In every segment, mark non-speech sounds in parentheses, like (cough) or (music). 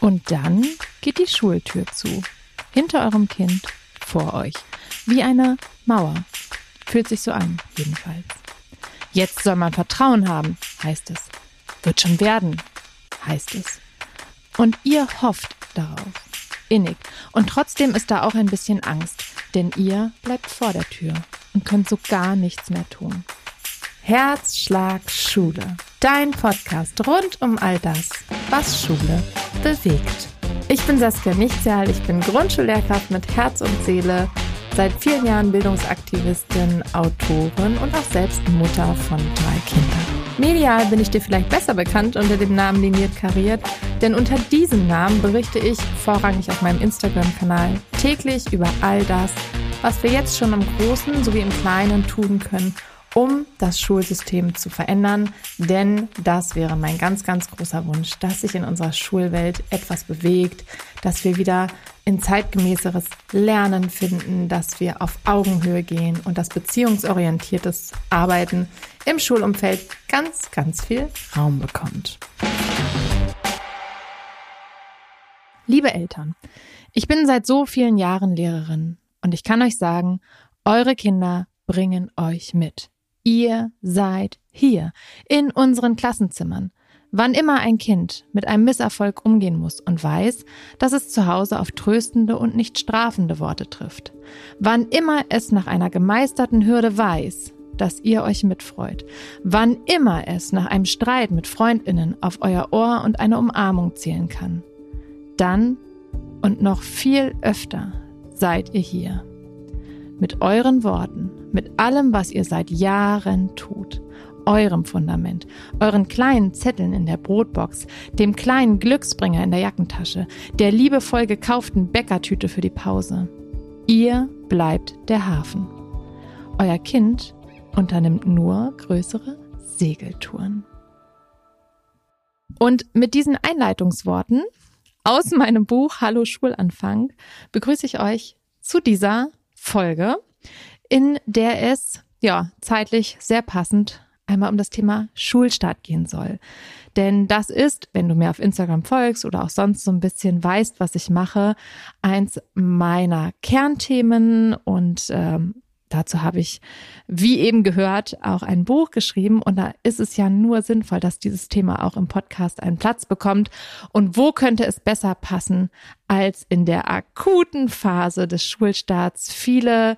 Und dann geht die Schultür zu. Hinter eurem Kind, vor euch. Wie eine Mauer. Fühlt sich so an, jedenfalls. Jetzt soll man Vertrauen haben, heißt es. Wird schon werden, heißt es. Und ihr hofft darauf. Innig. Und trotzdem ist da auch ein bisschen Angst, denn ihr bleibt vor der Tür und könnt so gar nichts mehr tun. Herzschlag Schule. Dein Podcast rund um all das, was Schule bewegt. Ich bin Saskia Nichtsjahl, ich bin Grundschullehrkraft mit Herz und Seele, seit vielen Jahren Bildungsaktivistin, Autorin und auch selbst Mutter von drei Kindern. Medial bin ich dir vielleicht besser bekannt unter dem Namen Liniert Kariert, denn unter diesem Namen berichte ich vorrangig auf meinem Instagram-Kanal täglich über all das, was wir jetzt schon im Großen sowie im Kleinen tun können, um das Schulsystem zu verändern. Denn das wäre mein ganz, ganz großer Wunsch, dass sich in unserer Schulwelt etwas bewegt, dass wir wieder in zeitgemäßeres Lernen finden, dass wir auf Augenhöhe gehen und dass beziehungsorientiertes Arbeiten im Schulumfeld ganz, ganz viel Raum bekommt. Liebe Eltern, ich bin seit so vielen Jahren Lehrerin und ich kann euch sagen, eure Kinder bringen euch mit. Ihr seid hier in unseren Klassenzimmern. Wann immer ein Kind mit einem Misserfolg umgehen muss und weiß, dass es zu Hause auf tröstende und nicht strafende Worte trifft. Wann immer es nach einer gemeisterten Hürde weiß, dass ihr euch mitfreut. Wann immer es nach einem Streit mit Freundinnen auf euer Ohr und eine Umarmung zählen kann. Dann und noch viel öfter seid ihr hier. Mit euren Worten, mit allem, was ihr seit Jahren tut, eurem Fundament, euren kleinen Zetteln in der Brotbox, dem kleinen Glücksbringer in der Jackentasche, der liebevoll gekauften Bäckertüte für die Pause. Ihr bleibt der Hafen. Euer Kind unternimmt nur größere Segeltouren. Und mit diesen Einleitungsworten aus meinem Buch Hallo Schulanfang begrüße ich euch zu dieser Folge, in der es ja zeitlich sehr passend einmal um das Thema Schulstart gehen soll. Denn das ist, wenn du mir auf Instagram folgst oder auch sonst so ein bisschen weißt, was ich mache, eins meiner Kernthemen und ähm, Dazu habe ich, wie eben gehört, auch ein Buch geschrieben und da ist es ja nur sinnvoll, dass dieses Thema auch im Podcast einen Platz bekommt. Und wo könnte es besser passen als in der akuten Phase des Schulstarts? Viele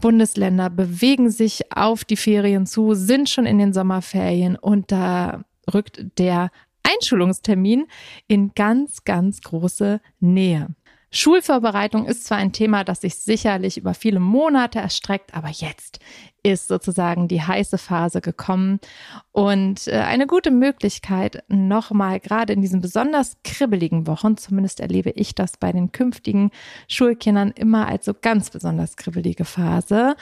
Bundesländer bewegen sich auf die Ferien zu, sind schon in den Sommerferien und da rückt der Einschulungstermin in ganz, ganz große Nähe. Schulvorbereitung ist zwar ein Thema, das sich sicherlich über viele Monate erstreckt, aber jetzt ist sozusagen die heiße Phase gekommen. Und äh, eine gute Möglichkeit, nochmal gerade in diesen besonders kribbeligen Wochen, zumindest erlebe ich das bei den künftigen Schulkindern immer als so ganz besonders kribbelige Phase,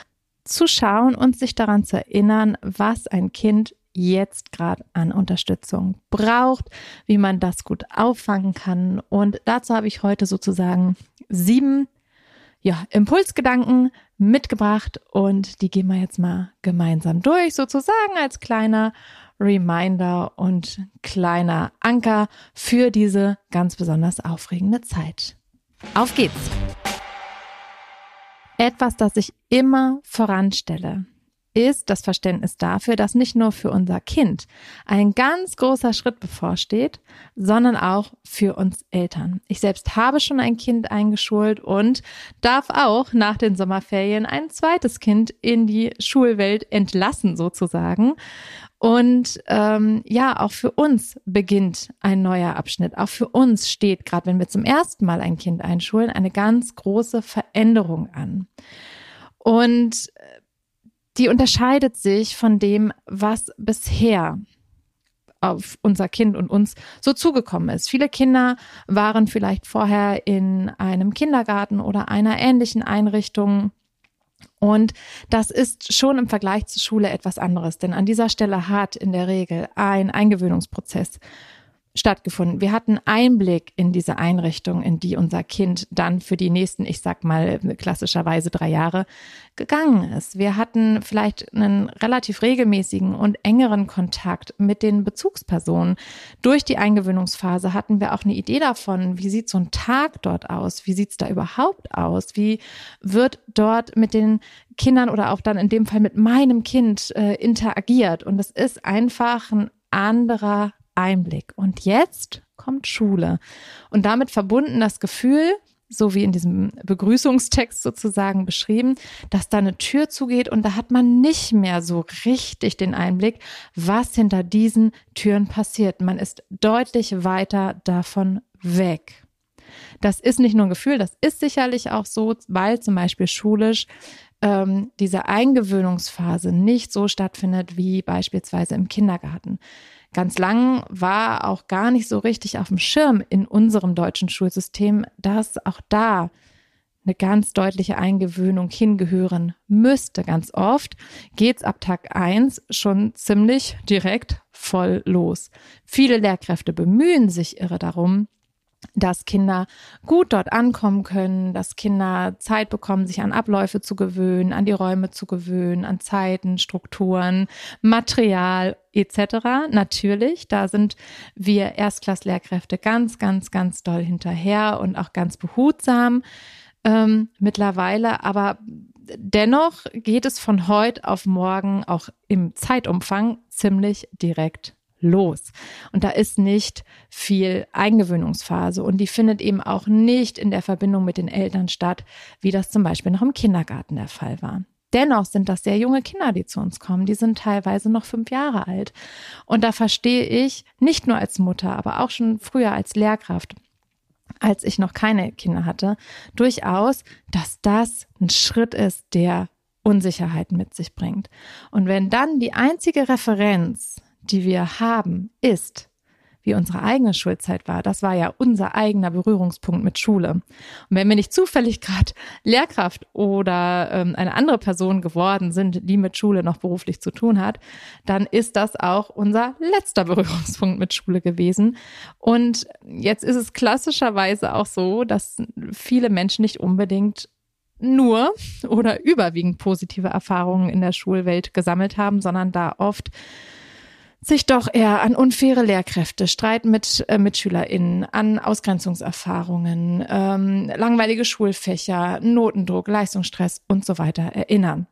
zu schauen und sich daran zu erinnern, was ein Kind jetzt gerade an Unterstützung braucht, wie man das gut auffangen kann. Und dazu habe ich heute sozusagen sieben ja, Impulsgedanken mitgebracht und die gehen wir jetzt mal gemeinsam durch, sozusagen als kleiner Reminder und kleiner Anker für diese ganz besonders aufregende Zeit. Auf geht's! Etwas, das ich immer voranstelle, ist das Verständnis dafür, dass nicht nur für unser Kind ein ganz großer Schritt bevorsteht, sondern auch für uns Eltern. Ich selbst habe schon ein Kind eingeschult und darf auch nach den Sommerferien ein zweites Kind in die Schulwelt entlassen sozusagen. Und ähm, ja, auch für uns beginnt ein neuer Abschnitt. Auch für uns steht, gerade wenn wir zum ersten Mal ein Kind einschulen, eine ganz große Veränderung an. Und die unterscheidet sich von dem, was bisher auf unser Kind und uns so zugekommen ist. Viele Kinder waren vielleicht vorher in einem Kindergarten oder einer ähnlichen Einrichtung. Und das ist schon im Vergleich zur Schule etwas anderes, denn an dieser Stelle hat in der Regel ein Eingewöhnungsprozess stattgefunden. Wir hatten Einblick in diese Einrichtung, in die unser Kind dann für die nächsten, ich sag mal, klassischerweise drei Jahre gegangen ist. Wir hatten vielleicht einen relativ regelmäßigen und engeren Kontakt mit den Bezugspersonen. Durch die Eingewöhnungsphase hatten wir auch eine Idee davon, wie sieht so ein Tag dort aus? Wie sieht's da überhaupt aus? Wie wird dort mit den Kindern oder auch dann in dem Fall mit meinem Kind äh, interagiert? Und es ist einfach ein anderer Einblick. Und jetzt kommt Schule. Und damit verbunden das Gefühl, so wie in diesem Begrüßungstext sozusagen beschrieben, dass da eine Tür zugeht und da hat man nicht mehr so richtig den Einblick, was hinter diesen Türen passiert. Man ist deutlich weiter davon weg. Das ist nicht nur ein Gefühl, das ist sicherlich auch so, weil zum Beispiel schulisch ähm, diese Eingewöhnungsphase nicht so stattfindet wie beispielsweise im Kindergarten. Ganz lang war auch gar nicht so richtig auf dem Schirm in unserem deutschen Schulsystem, dass auch da eine ganz deutliche Eingewöhnung hingehören müsste. Ganz oft geht's ab Tag eins schon ziemlich direkt voll los. Viele Lehrkräfte bemühen sich irre darum, dass Kinder gut dort ankommen können, dass Kinder Zeit bekommen, sich an Abläufe zu gewöhnen, an die Räume zu gewöhnen, an Zeiten, Strukturen, Material etc. Natürlich, da sind wir Erstklasslehrkräfte ganz, ganz, ganz doll hinterher und auch ganz behutsam ähm, mittlerweile. Aber dennoch geht es von heute auf morgen auch im Zeitumfang ziemlich direkt los. Und da ist nicht viel Eingewöhnungsphase und die findet eben auch nicht in der Verbindung mit den Eltern statt, wie das zum Beispiel noch im Kindergarten der Fall war. Dennoch sind das sehr junge Kinder, die zu uns kommen. Die sind teilweise noch fünf Jahre alt. Und da verstehe ich nicht nur als Mutter, aber auch schon früher als Lehrkraft, als ich noch keine Kinder hatte, durchaus, dass das ein Schritt ist, der Unsicherheiten mit sich bringt. Und wenn dann die einzige Referenz die wir haben, ist, wie unsere eigene Schulzeit war. Das war ja unser eigener Berührungspunkt mit Schule. Und wenn wir nicht zufällig gerade Lehrkraft oder ähm, eine andere Person geworden sind, die mit Schule noch beruflich zu tun hat, dann ist das auch unser letzter Berührungspunkt mit Schule gewesen. Und jetzt ist es klassischerweise auch so, dass viele Menschen nicht unbedingt nur oder überwiegend positive Erfahrungen in der Schulwelt gesammelt haben, sondern da oft sich doch eher an unfaire Lehrkräfte, Streit mit äh, MitschülerInnen, an Ausgrenzungserfahrungen, ähm, langweilige Schulfächer, Notendruck, Leistungsstress und so weiter erinnern.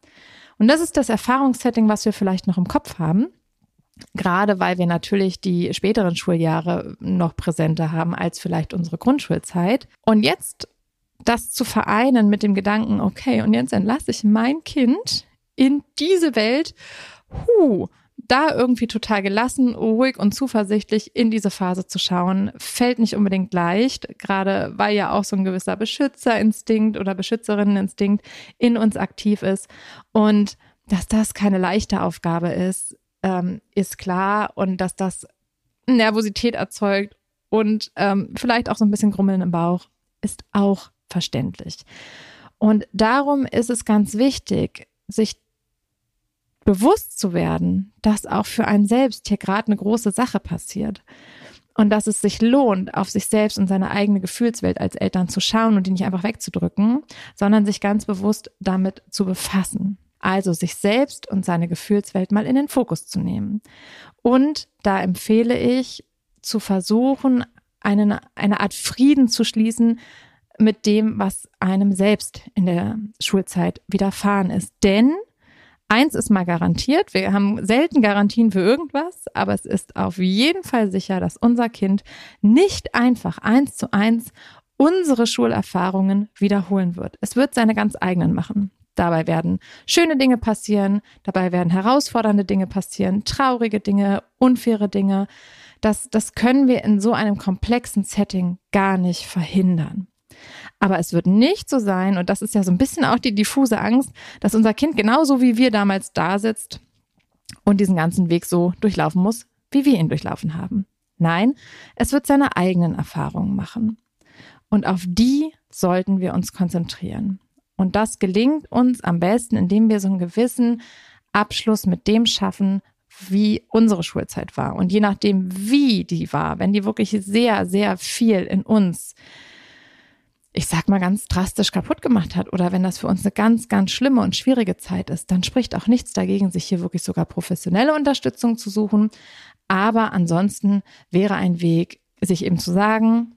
Und das ist das Erfahrungssetting, was wir vielleicht noch im Kopf haben. Gerade weil wir natürlich die späteren Schuljahre noch präsenter haben als vielleicht unsere Grundschulzeit. Und jetzt das zu vereinen mit dem Gedanken, okay, und jetzt entlasse ich mein Kind in diese Welt, huh, da irgendwie total gelassen, ruhig und zuversichtlich in diese Phase zu schauen, fällt nicht unbedingt leicht, gerade weil ja auch so ein gewisser Beschützerinstinkt oder Beschützerinneninstinkt in uns aktiv ist. Und dass das keine leichte Aufgabe ist, ähm, ist klar und dass das Nervosität erzeugt und ähm, vielleicht auch so ein bisschen Grummeln im Bauch, ist auch verständlich. Und darum ist es ganz wichtig, sich bewusst zu werden, dass auch für einen selbst hier gerade eine große Sache passiert. Und dass es sich lohnt, auf sich selbst und seine eigene Gefühlswelt als Eltern zu schauen und die nicht einfach wegzudrücken, sondern sich ganz bewusst damit zu befassen. Also sich selbst und seine Gefühlswelt mal in den Fokus zu nehmen. Und da empfehle ich, zu versuchen, eine, eine Art Frieden zu schließen mit dem, was einem selbst in der Schulzeit widerfahren ist. Denn Eins ist mal garantiert, wir haben selten Garantien für irgendwas, aber es ist auf jeden Fall sicher, dass unser Kind nicht einfach eins zu eins unsere Schulerfahrungen wiederholen wird. Es wird seine ganz eigenen machen. Dabei werden schöne Dinge passieren, dabei werden herausfordernde Dinge passieren, traurige Dinge, unfaire Dinge. Das, das können wir in so einem komplexen Setting gar nicht verhindern. Aber es wird nicht so sein, und das ist ja so ein bisschen auch die diffuse Angst, dass unser Kind genauso wie wir damals da sitzt und diesen ganzen Weg so durchlaufen muss, wie wir ihn durchlaufen haben. Nein, es wird seine eigenen Erfahrungen machen. Und auf die sollten wir uns konzentrieren. Und das gelingt uns am besten, indem wir so einen gewissen Abschluss mit dem schaffen, wie unsere Schulzeit war und je nachdem, wie die war, wenn die wirklich sehr, sehr viel in uns ich sag mal ganz drastisch kaputt gemacht hat oder wenn das für uns eine ganz, ganz schlimme und schwierige Zeit ist, dann spricht auch nichts dagegen, sich hier wirklich sogar professionelle Unterstützung zu suchen. Aber ansonsten wäre ein Weg, sich eben zu sagen,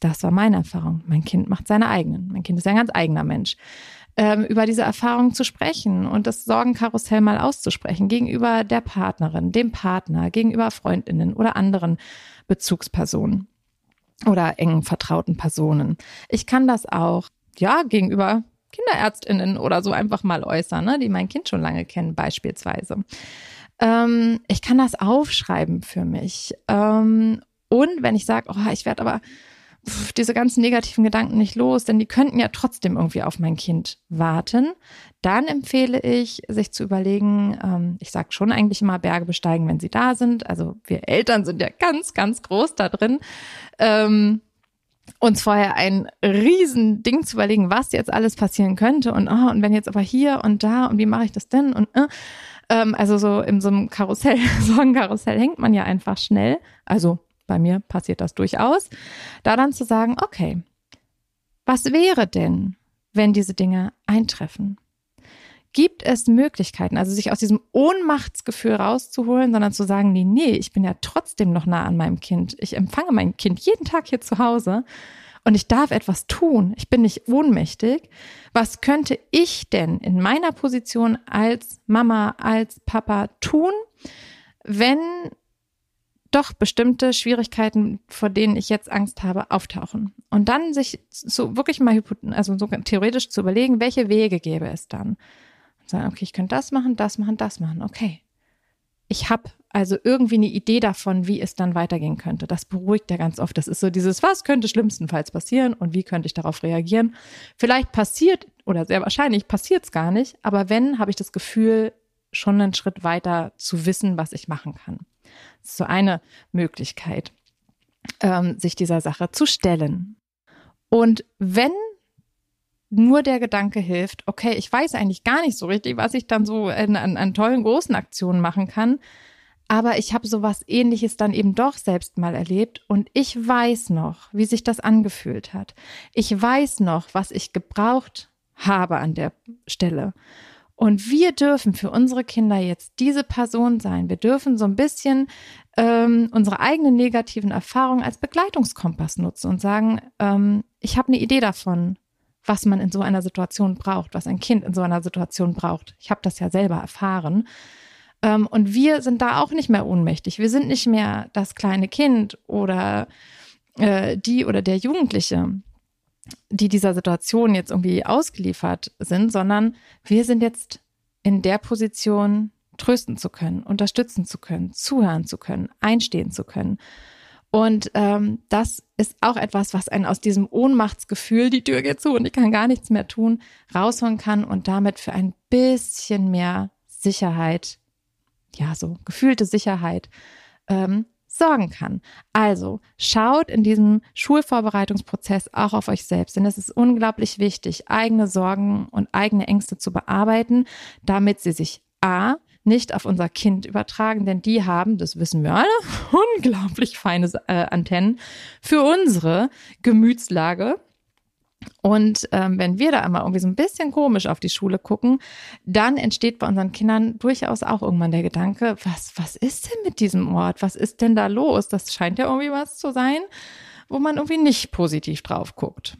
das war meine Erfahrung. Mein Kind macht seine eigenen. Mein Kind ist ein ganz eigener Mensch. Ähm, über diese Erfahrung zu sprechen und das Sorgenkarussell mal auszusprechen gegenüber der Partnerin, dem Partner, gegenüber Freundinnen oder anderen Bezugspersonen oder engen vertrauten Personen. Ich kann das auch, ja, gegenüber Kinderärztinnen oder so einfach mal äußern, ne, die mein Kind schon lange kennen, beispielsweise. Ähm, ich kann das aufschreiben für mich. Ähm, und wenn ich sage, oh, ich werde aber diese ganzen negativen Gedanken nicht los, denn die könnten ja trotzdem irgendwie auf mein Kind warten, dann empfehle ich, sich zu überlegen, ähm, ich sage schon eigentlich immer Berge besteigen, wenn sie da sind. Also wir Eltern sind ja ganz, ganz groß da drin. Ähm, uns vorher ein riesen Ding zu überlegen, was jetzt alles passieren könnte und, oh, und wenn jetzt aber hier und da und wie mache ich das denn und äh, ähm, also so in so einem Karussell, (laughs) Sorgenkarussell hängt man ja einfach schnell. Also bei mir passiert das durchaus, da dann zu sagen, okay, was wäre denn, wenn diese Dinge eintreffen? Gibt es Möglichkeiten, also sich aus diesem Ohnmachtsgefühl rauszuholen, sondern zu sagen, nee, nee, ich bin ja trotzdem noch nah an meinem Kind. Ich empfange mein Kind jeden Tag hier zu Hause und ich darf etwas tun. Ich bin nicht ohnmächtig. Was könnte ich denn in meiner Position als Mama, als Papa tun, wenn doch bestimmte Schwierigkeiten, vor denen ich jetzt Angst habe, auftauchen. Und dann sich so wirklich mal also so theoretisch zu überlegen, welche Wege gäbe es dann. Und sagen, okay, ich könnte das machen, das machen, das machen. Okay. Ich habe also irgendwie eine Idee davon, wie es dann weitergehen könnte. Das beruhigt ja ganz oft. Das ist so dieses, was könnte schlimmstenfalls passieren und wie könnte ich darauf reagieren. Vielleicht passiert oder sehr wahrscheinlich passiert es gar nicht, aber wenn, habe ich das Gefühl, schon einen Schritt weiter zu wissen, was ich machen kann. Das ist so eine Möglichkeit, ähm, sich dieser Sache zu stellen. Und wenn nur der Gedanke hilft, okay, ich weiß eigentlich gar nicht so richtig, was ich dann so an, an, an tollen großen Aktionen machen kann, aber ich habe sowas ähnliches dann eben doch selbst mal erlebt und ich weiß noch, wie sich das angefühlt hat. Ich weiß noch, was ich gebraucht habe an der Stelle. Und wir dürfen für unsere Kinder jetzt diese Person sein. Wir dürfen so ein bisschen ähm, unsere eigenen negativen Erfahrungen als Begleitungskompass nutzen und sagen, ähm, ich habe eine Idee davon, was man in so einer Situation braucht, was ein Kind in so einer Situation braucht. Ich habe das ja selber erfahren. Ähm, und wir sind da auch nicht mehr ohnmächtig. Wir sind nicht mehr das kleine Kind oder äh, die oder der Jugendliche die dieser Situation jetzt irgendwie ausgeliefert sind, sondern wir sind jetzt in der Position, trösten zu können, unterstützen zu können, zuhören zu können, einstehen zu können. Und ähm, das ist auch etwas, was einen aus diesem Ohnmachtsgefühl, die Tür geht zu und ich kann gar nichts mehr tun, rausholen kann und damit für ein bisschen mehr Sicherheit, ja, so gefühlte Sicherheit ähm, sorgen kann. Also schaut in diesem Schulvorbereitungsprozess auch auf euch selbst, denn es ist unglaublich wichtig, eigene Sorgen und eigene Ängste zu bearbeiten, damit sie sich a nicht auf unser Kind übertragen, denn die haben, das wissen wir alle, (laughs) unglaublich feine äh, Antennen für unsere Gemütslage und ähm, wenn wir da einmal irgendwie so ein bisschen komisch auf die Schule gucken, dann entsteht bei unseren Kindern durchaus auch irgendwann der Gedanke, was, was ist denn mit diesem Ort? Was ist denn da los? Das scheint ja irgendwie was zu sein, wo man irgendwie nicht positiv drauf guckt.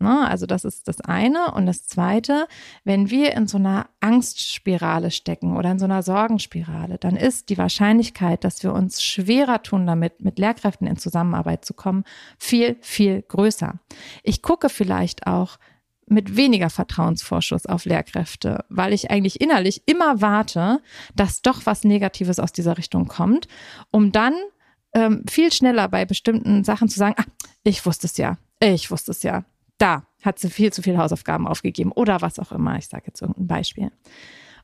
Ne? Also das ist das eine. Und das zweite, wenn wir in so einer Angstspirale stecken oder in so einer Sorgenspirale, dann ist die Wahrscheinlichkeit, dass wir uns schwerer tun damit, mit Lehrkräften in Zusammenarbeit zu kommen, viel, viel größer. Ich gucke vielleicht auch mit weniger Vertrauensvorschuss auf Lehrkräfte, weil ich eigentlich innerlich immer warte, dass doch was Negatives aus dieser Richtung kommt, um dann ähm, viel schneller bei bestimmten Sachen zu sagen, ah, ich wusste es ja, ich wusste es ja, da hat sie viel zu viele Hausaufgaben aufgegeben oder was auch immer. Ich sage jetzt irgendein Beispiel.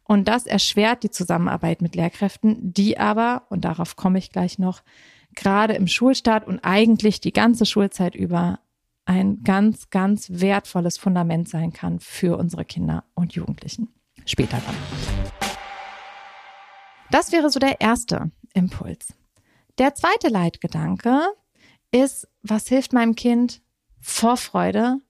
Und das erschwert die Zusammenarbeit mit Lehrkräften, die aber, und darauf komme ich gleich noch, gerade im Schulstart und eigentlich die ganze Schulzeit über ein ganz, ganz wertvolles Fundament sein kann für unsere Kinder und Jugendlichen. Später dann. Das wäre so der erste Impuls. Der zweite Leitgedanke ist, was hilft meinem Kind? Vorfreude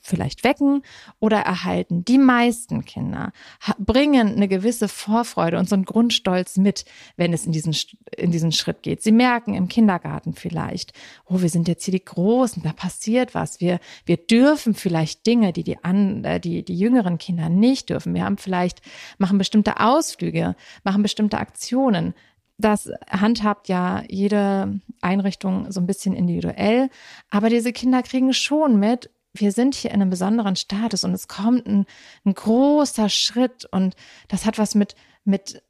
vielleicht wecken oder erhalten. Die meisten Kinder bringen eine gewisse Vorfreude und so einen Grundstolz mit, wenn es in diesen, in diesen Schritt geht. Sie merken im Kindergarten vielleicht, oh, wir sind jetzt hier die Großen, da passiert was. Wir, wir dürfen vielleicht Dinge, die die, an, äh, die die jüngeren Kinder nicht dürfen. Wir haben vielleicht, machen bestimmte Ausflüge, machen bestimmte Aktionen. Das handhabt ja jede Einrichtung so ein bisschen individuell. Aber diese Kinder kriegen schon mit, wir sind hier in einem besonderen Status und es kommt ein, ein großer Schritt und das hat was mit, mit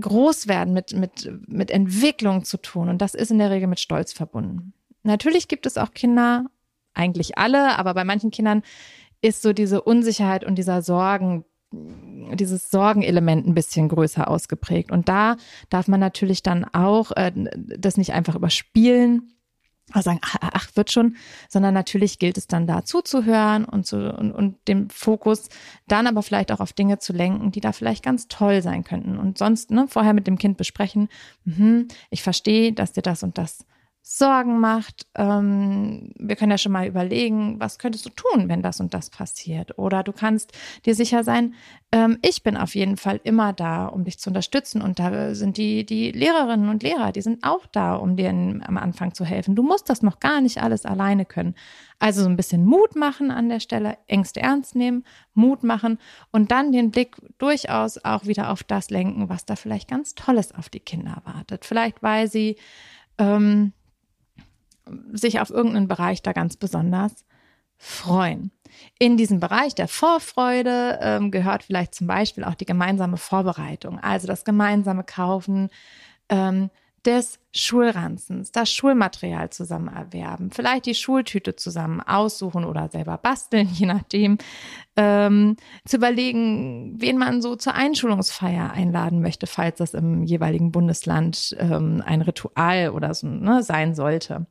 Großwerden, mit, mit, mit Entwicklung zu tun und das ist in der Regel mit Stolz verbunden. Natürlich gibt es auch Kinder, eigentlich alle, aber bei manchen Kindern ist so diese Unsicherheit und dieser Sorgen, dieses Sorgenelement ein bisschen größer ausgeprägt. Und da darf man natürlich dann auch äh, das nicht einfach überspielen, also sagen, ach, ach, wird schon, sondern natürlich gilt es dann da zuzuhören und, zu, und, und den Fokus dann aber vielleicht auch auf Dinge zu lenken, die da vielleicht ganz toll sein könnten. Und sonst ne, vorher mit dem Kind besprechen, mh, ich verstehe, dass dir das und das Sorgen macht. Ähm, wir können ja schon mal überlegen, was könntest du tun, wenn das und das passiert? Oder du kannst dir sicher sein, ähm, ich bin auf jeden Fall immer da, um dich zu unterstützen. Und da sind die, die Lehrerinnen und Lehrer, die sind auch da, um dir in, am Anfang zu helfen. Du musst das noch gar nicht alles alleine können. Also so ein bisschen Mut machen an der Stelle, Ängste ernst nehmen, Mut machen und dann den Blick durchaus auch wieder auf das lenken, was da vielleicht ganz Tolles auf die Kinder wartet. Vielleicht weil sie ähm, sich auf irgendeinen Bereich da ganz besonders freuen. In diesem Bereich der Vorfreude ähm, gehört vielleicht zum Beispiel auch die gemeinsame Vorbereitung, also das gemeinsame Kaufen ähm, des Schulranzens, das Schulmaterial zusammen erwerben, vielleicht die Schultüte zusammen aussuchen oder selber basteln, (laughs) je nachdem, ähm, zu überlegen, wen man so zur Einschulungsfeier einladen möchte, falls das im jeweiligen Bundesland ähm, ein Ritual oder so ne, sein sollte.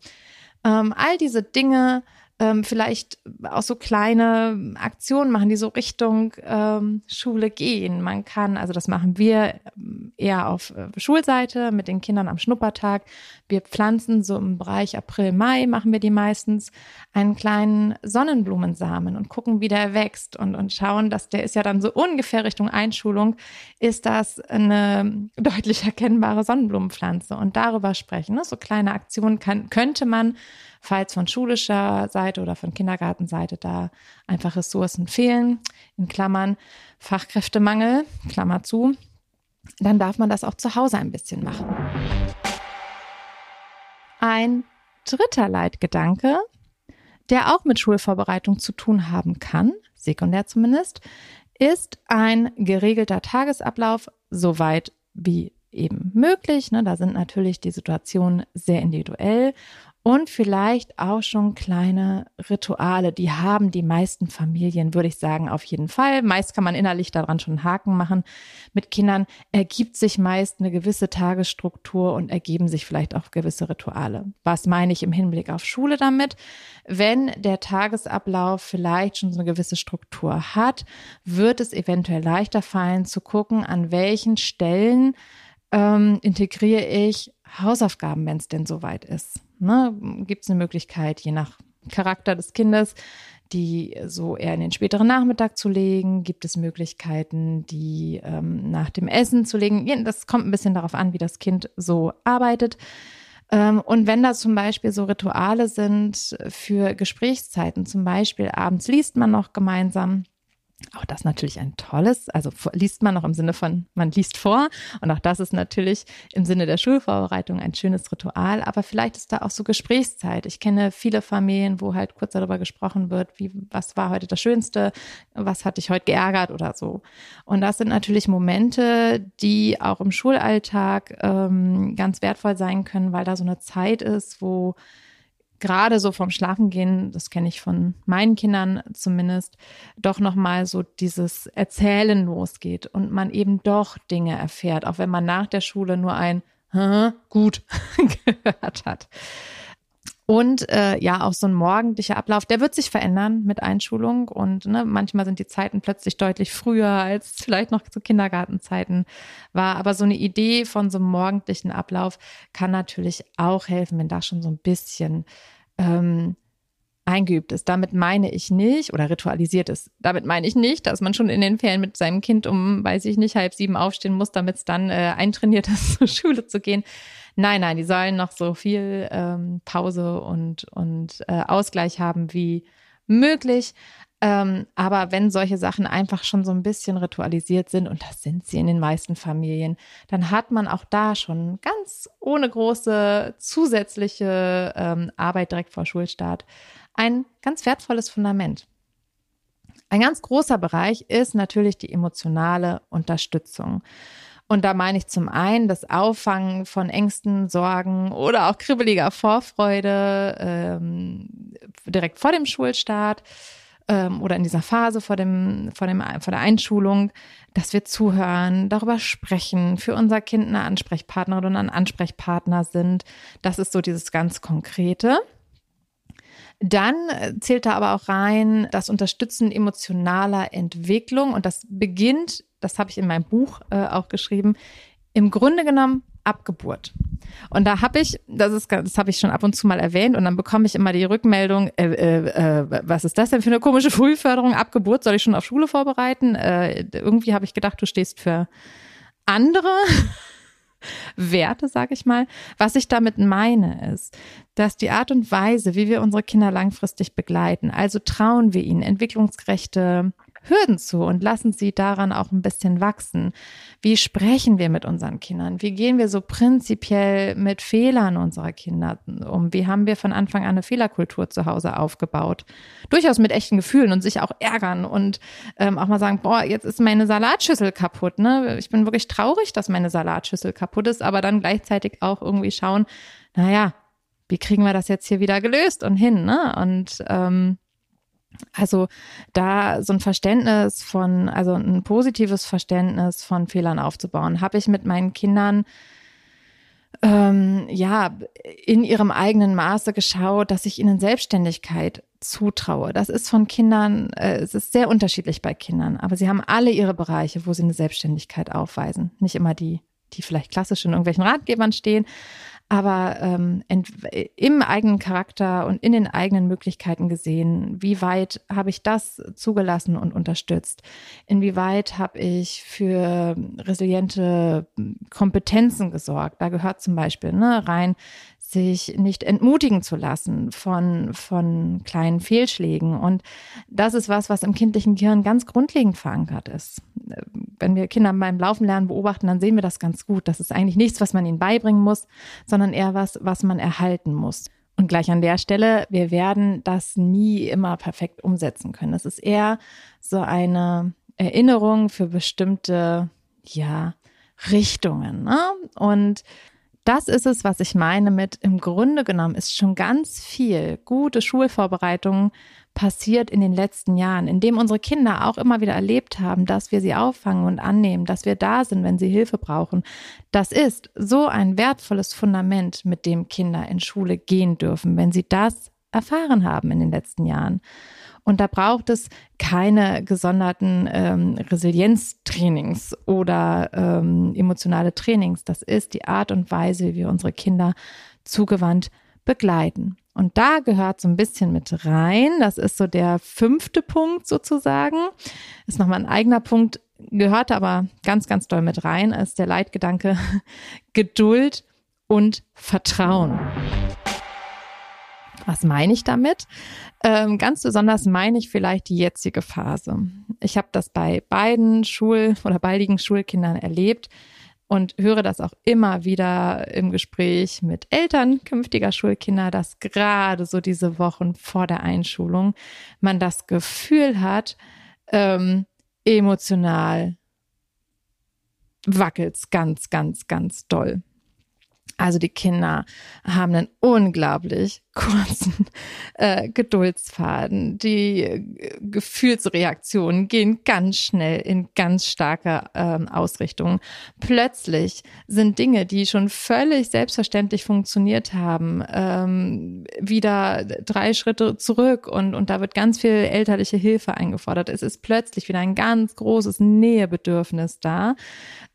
Ähm, all diese Dinge ähm, vielleicht auch so kleine Aktionen machen, die so Richtung ähm, Schule gehen. Man kann, also das machen wir ähm, eher auf äh, Schulseite mit den Kindern am Schnuppertag. Wir pflanzen so im Bereich April, Mai, machen wir die meistens, einen kleinen Sonnenblumensamen und gucken, wie der wächst und, und schauen, dass der ist ja dann so ungefähr Richtung Einschulung, ist das eine deutlich erkennbare Sonnenblumenpflanze und darüber sprechen. Ne? So kleine Aktionen kann, könnte man falls von schulischer Seite oder von Kindergartenseite da einfach Ressourcen fehlen, in Klammern Fachkräftemangel, Klammer zu, dann darf man das auch zu Hause ein bisschen machen. Ein dritter Leitgedanke, der auch mit Schulvorbereitung zu tun haben kann, sekundär zumindest, ist ein geregelter Tagesablauf, soweit wie eben möglich. Ne, da sind natürlich die Situationen sehr individuell und vielleicht auch schon kleine Rituale, die haben die meisten Familien, würde ich sagen, auf jeden Fall. Meist kann man innerlich daran schon einen Haken machen. Mit Kindern ergibt sich meist eine gewisse Tagesstruktur und ergeben sich vielleicht auch gewisse Rituale. Was meine ich im Hinblick auf Schule damit? Wenn der Tagesablauf vielleicht schon so eine gewisse Struktur hat, wird es eventuell leichter fallen zu gucken, an welchen Stellen ähm, integriere ich Hausaufgaben, wenn es denn soweit ist. Ne? Gibt es eine Möglichkeit, je nach Charakter des Kindes, die so eher in den späteren Nachmittag zu legen? Gibt es Möglichkeiten, die ähm, nach dem Essen zu legen? Das kommt ein bisschen darauf an, wie das Kind so arbeitet. Ähm, und wenn da zum Beispiel so Rituale sind für Gesprächszeiten, zum Beispiel abends liest man noch gemeinsam, auch das natürlich ein tolles, also liest man noch im Sinne von, man liest vor. Und auch das ist natürlich im Sinne der Schulvorbereitung ein schönes Ritual. Aber vielleicht ist da auch so Gesprächszeit. Ich kenne viele Familien, wo halt kurz darüber gesprochen wird, wie, was war heute das Schönste? Was hat dich heute geärgert oder so? Und das sind natürlich Momente, die auch im Schulalltag ähm, ganz wertvoll sein können, weil da so eine Zeit ist, wo gerade so vom Schlafengehen, das kenne ich von meinen Kindern zumindest, doch nochmal so dieses Erzählen losgeht und man eben doch Dinge erfährt, auch wenn man nach der Schule nur ein gut (laughs) gehört hat. Und äh, ja, auch so ein morgendlicher Ablauf, der wird sich verändern mit Einschulung. Und ne, manchmal sind die Zeiten plötzlich deutlich früher, als vielleicht noch zu Kindergartenzeiten war. Aber so eine Idee von so einem morgendlichen Ablauf kann natürlich auch helfen, wenn da schon so ein bisschen ähm, eingeübt ist. Damit meine ich nicht, oder ritualisiert ist, damit meine ich nicht, dass man schon in den Ferien mit seinem Kind um, weiß ich nicht, halb sieben aufstehen muss, damit es dann äh, eintrainiert (laughs) ist, zur Schule zu gehen. Nein, nein, die sollen noch so viel ähm, Pause und, und äh, Ausgleich haben wie möglich. Ähm, aber wenn solche Sachen einfach schon so ein bisschen ritualisiert sind, und das sind sie in den meisten Familien, dann hat man auch da schon ganz ohne große zusätzliche ähm, Arbeit direkt vor Schulstart ein ganz wertvolles Fundament. Ein ganz großer Bereich ist natürlich die emotionale Unterstützung. Und da meine ich zum einen das Auffangen von Ängsten, Sorgen oder auch kribbeliger Vorfreude ähm, direkt vor dem Schulstart ähm, oder in dieser Phase vor, dem, vor, dem, vor der Einschulung, dass wir zuhören, darüber sprechen, für unser Kind eine Ansprechpartnerin und ein Ansprechpartner sind. Das ist so dieses ganz Konkrete. Dann zählt da aber auch rein das Unterstützen emotionaler Entwicklung und das beginnt das habe ich in meinem Buch äh, auch geschrieben, im Grunde genommen Abgeburt. Und da habe ich, das ist, das habe ich schon ab und zu mal erwähnt, und dann bekomme ich immer die Rückmeldung, äh, äh, äh, was ist das denn für eine komische (laughs) Frühförderung? Abgeburt soll ich schon auf Schule vorbereiten? Äh, irgendwie habe ich gedacht, du stehst für andere (laughs) Werte, sage ich mal. Was ich damit meine, ist, dass die Art und Weise, wie wir unsere Kinder langfristig begleiten, also trauen wir ihnen entwicklungsgerechte Hürden zu und lassen sie daran auch ein bisschen wachsen. Wie sprechen wir mit unseren Kindern? Wie gehen wir so prinzipiell mit Fehlern unserer Kinder um? Wie haben wir von Anfang an eine Fehlerkultur zu Hause aufgebaut? Durchaus mit echten Gefühlen und sich auch ärgern und ähm, auch mal sagen, boah, jetzt ist meine Salatschüssel kaputt. Ne? Ich bin wirklich traurig, dass meine Salatschüssel kaputt ist, aber dann gleichzeitig auch irgendwie schauen, naja, wie kriegen wir das jetzt hier wieder gelöst und hin? Ne? Und ähm, also da so ein Verständnis von, also ein positives Verständnis von Fehlern aufzubauen, habe ich mit meinen Kindern ähm, ja in ihrem eigenen Maße geschaut, dass ich ihnen Selbstständigkeit zutraue. Das ist von Kindern, äh, es ist sehr unterschiedlich bei Kindern, aber sie haben alle ihre Bereiche, wo sie eine Selbstständigkeit aufweisen. Nicht immer die, die vielleicht klassisch in irgendwelchen Ratgebern stehen, aber ähm, im eigenen Charakter und in den eigenen Möglichkeiten gesehen, wie weit habe ich das zugelassen und unterstützt? Inwieweit habe ich für resiliente Kompetenzen gesorgt? Da gehört zum Beispiel ne, rein sich nicht entmutigen zu lassen von, von kleinen Fehlschlägen. Und das ist was, was im kindlichen Gehirn ganz grundlegend verankert ist. Wenn wir Kinder beim Laufen lernen beobachten, dann sehen wir das ganz gut. Das ist eigentlich nichts, was man ihnen beibringen muss, sondern eher was, was man erhalten muss. Und gleich an der Stelle, wir werden das nie immer perfekt umsetzen können. Das ist eher so eine Erinnerung für bestimmte, ja, Richtungen. Ne? Und das ist es, was ich meine mit, im Grunde genommen ist schon ganz viel gute Schulvorbereitung passiert in den letzten Jahren, indem unsere Kinder auch immer wieder erlebt haben, dass wir sie auffangen und annehmen, dass wir da sind, wenn sie Hilfe brauchen. Das ist so ein wertvolles Fundament, mit dem Kinder in Schule gehen dürfen, wenn sie das erfahren haben in den letzten Jahren. Und da braucht es keine gesonderten ähm, Resilienztrainings oder ähm, emotionale Trainings. Das ist die Art und Weise, wie wir unsere Kinder zugewandt begleiten. Und da gehört so ein bisschen mit rein. Das ist so der fünfte Punkt sozusagen. Ist nochmal ein eigener Punkt, gehört aber ganz, ganz doll mit rein, ist der Leitgedanke (laughs) Geduld und Vertrauen. Was meine ich damit? Ähm, ganz besonders meine ich vielleicht die jetzige Phase. Ich habe das bei beiden Schul- oder baldigen Schulkindern erlebt und höre das auch immer wieder im Gespräch mit Eltern künftiger Schulkinder, dass gerade so diese Wochen vor der Einschulung man das Gefühl hat, ähm, emotional wackelt's ganz, ganz, ganz doll. Also die Kinder haben einen unglaublich kurzen äh, Geduldsfaden. Die äh, Gefühlsreaktionen gehen ganz schnell in ganz starke ähm, Ausrichtung. Plötzlich sind Dinge, die schon völlig selbstverständlich funktioniert haben, ähm, wieder drei Schritte zurück und, und da wird ganz viel elterliche Hilfe eingefordert. Es ist plötzlich wieder ein ganz großes Nähebedürfnis da.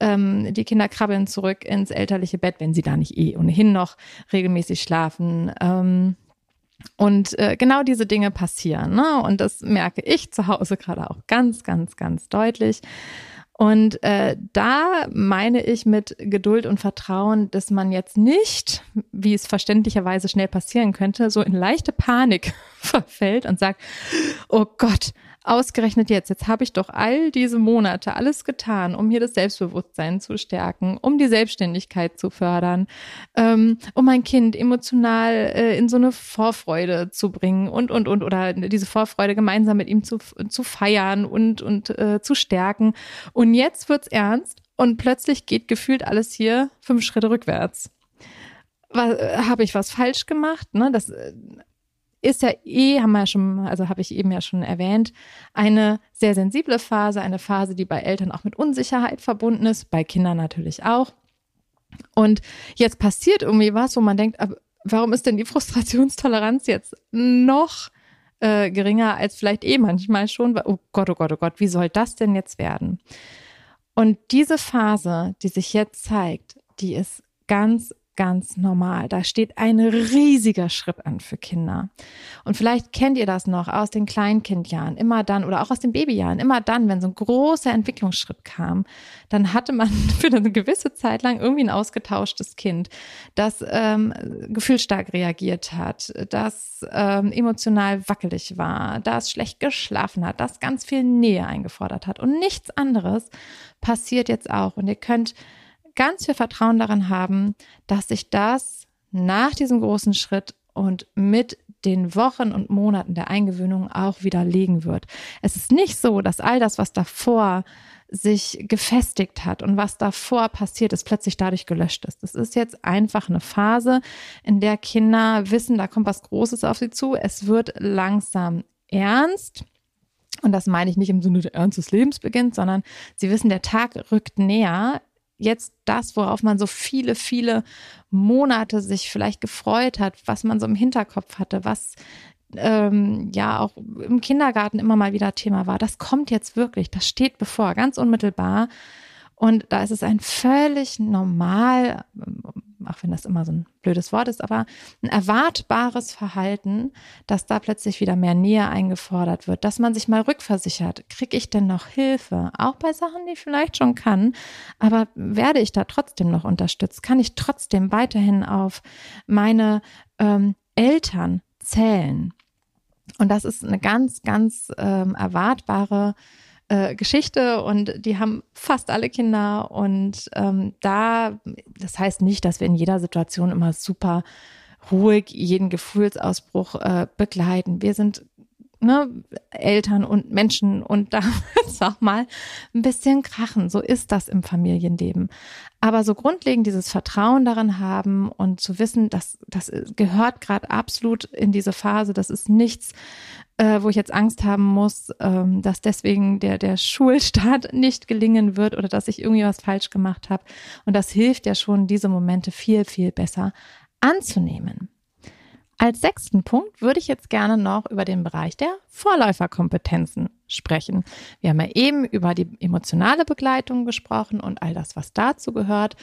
Ähm, die Kinder krabbeln zurück ins elterliche Bett, wenn sie da nicht eh ohnehin noch regelmäßig schlafen. Ähm, und äh, genau diese Dinge passieren. Ne? Und das merke ich zu Hause gerade auch ganz, ganz, ganz deutlich. Und äh, da meine ich mit Geduld und Vertrauen, dass man jetzt nicht, wie es verständlicherweise schnell passieren könnte, so in leichte Panik (laughs) verfällt und sagt, oh Gott, Ausgerechnet jetzt, jetzt habe ich doch all diese Monate alles getan, um hier das Selbstbewusstsein zu stärken, um die Selbstständigkeit zu fördern, ähm, um mein Kind emotional äh, in so eine Vorfreude zu bringen und, und, und, oder diese Vorfreude gemeinsam mit ihm zu, zu feiern und, und äh, zu stärken. Und jetzt wird's ernst und plötzlich geht gefühlt alles hier fünf Schritte rückwärts. Äh, habe ich was falsch gemacht? Ne? Das äh, ist ja eh, haben wir ja schon, also habe ich eben ja schon erwähnt, eine sehr sensible Phase, eine Phase, die bei Eltern auch mit Unsicherheit verbunden ist, bei Kindern natürlich auch. Und jetzt passiert irgendwie was, wo man denkt, warum ist denn die Frustrationstoleranz jetzt noch äh, geringer als vielleicht eh manchmal schon? Oh Gott, oh Gott, oh Gott, wie soll das denn jetzt werden? Und diese Phase, die sich jetzt zeigt, die ist ganz ganz normal. Da steht ein riesiger Schritt an für Kinder. Und vielleicht kennt ihr das noch aus den Kleinkindjahren, immer dann oder auch aus den Babyjahren, immer dann, wenn so ein großer Entwicklungsschritt kam, dann hatte man (laughs) für eine gewisse Zeit lang irgendwie ein ausgetauschtes Kind, das ähm, gefühlstark reagiert hat, das ähm, emotional wackelig war, das schlecht geschlafen hat, das ganz viel Nähe eingefordert hat. Und nichts anderes passiert jetzt auch. Und ihr könnt ganz viel Vertrauen daran haben, dass sich das nach diesem großen Schritt und mit den Wochen und Monaten der Eingewöhnung auch widerlegen wird. Es ist nicht so, dass all das, was davor sich gefestigt hat und was davor passiert ist, plötzlich dadurch gelöscht ist. Das ist jetzt einfach eine Phase, in der Kinder wissen, da kommt was Großes auf sie zu. Es wird langsam ernst. Und das meine ich nicht im Sinne der Ernst des Lebens beginnt, sondern sie wissen, der Tag rückt näher jetzt das, worauf man so viele, viele Monate sich vielleicht gefreut hat, was man so im Hinterkopf hatte, was ähm, ja auch im Kindergarten immer mal wieder Thema war, das kommt jetzt wirklich, das steht bevor, ganz unmittelbar. Und da ist es ein völlig normal, auch wenn das immer so ein blödes Wort ist, aber ein erwartbares Verhalten, dass da plötzlich wieder mehr Nähe eingefordert wird, dass man sich mal rückversichert, kriege ich denn noch Hilfe, auch bei Sachen, die ich vielleicht schon kann, aber werde ich da trotzdem noch unterstützt, kann ich trotzdem weiterhin auf meine ähm, Eltern zählen. Und das ist eine ganz, ganz ähm, erwartbare äh, Geschichte und die haben fast alle Kinder und ähm, da, das heißt nicht, dass wir in jeder Situation immer super ruhig jeden Gefühlsausbruch äh, begleiten. Wir sind ne, Eltern und Menschen und (laughs) da auch mal ein bisschen krachen. So ist das im Familienleben. Aber so grundlegend dieses Vertrauen daran haben und zu wissen, dass das gehört gerade absolut in diese Phase. Das ist nichts, äh, wo ich jetzt Angst haben muss, ähm, dass deswegen der, der Schulstart (laughs) nicht gelingen wird oder dass ich irgendwie was falsch gemacht habe. Und das hilft ja schon, diese Momente viel, viel besser anzunehmen. Als sechsten Punkt würde ich jetzt gerne noch über den Bereich der Vorläuferkompetenzen sprechen. Wir haben ja eben über die emotionale Begleitung gesprochen und all das, was dazu gehört.